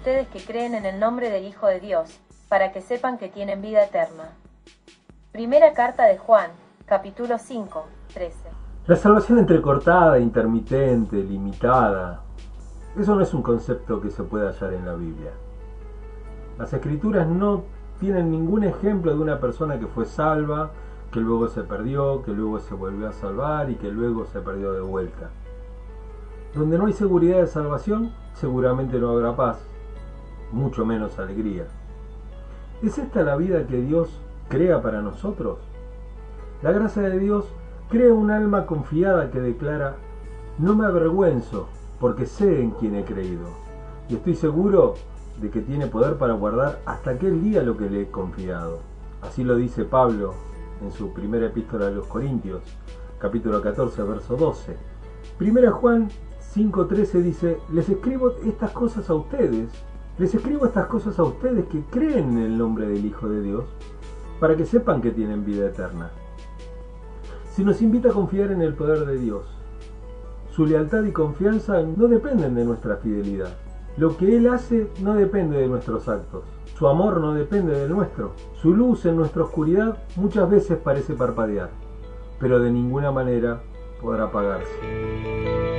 ustedes que creen en el nombre del Hijo de Dios, para que sepan que tienen vida eterna. Primera carta de Juan, capítulo 5, 13. La salvación entrecortada, intermitente, limitada, eso no es un concepto que se puede hallar en la Biblia. Las escrituras no tienen ningún ejemplo de una persona que fue salva, que luego se perdió, que luego se volvió a salvar y que luego se perdió de vuelta. Donde no hay seguridad de salvación, seguramente no habrá paz, mucho menos alegría. ¿Es esta la vida que Dios crea para nosotros? La gracia de Dios crea un alma confiada que declara, no me avergüenzo porque sé en quién he creído y estoy seguro de que tiene poder para guardar hasta aquel día lo que le he confiado. Así lo dice Pablo en su primera epístola a los Corintios, capítulo 14, verso 12. Primera Juan 5.13 dice, les escribo estas cosas a ustedes, les escribo estas cosas a ustedes que creen en el nombre del Hijo de Dios, para que sepan que tienen vida eterna. Si nos invita a confiar en el poder de Dios, su lealtad y confianza no dependen de nuestra fidelidad. Lo que Él hace no depende de nuestros actos. Su amor no depende del nuestro. Su luz en nuestra oscuridad muchas veces parece parpadear, pero de ninguna manera podrá apagarse.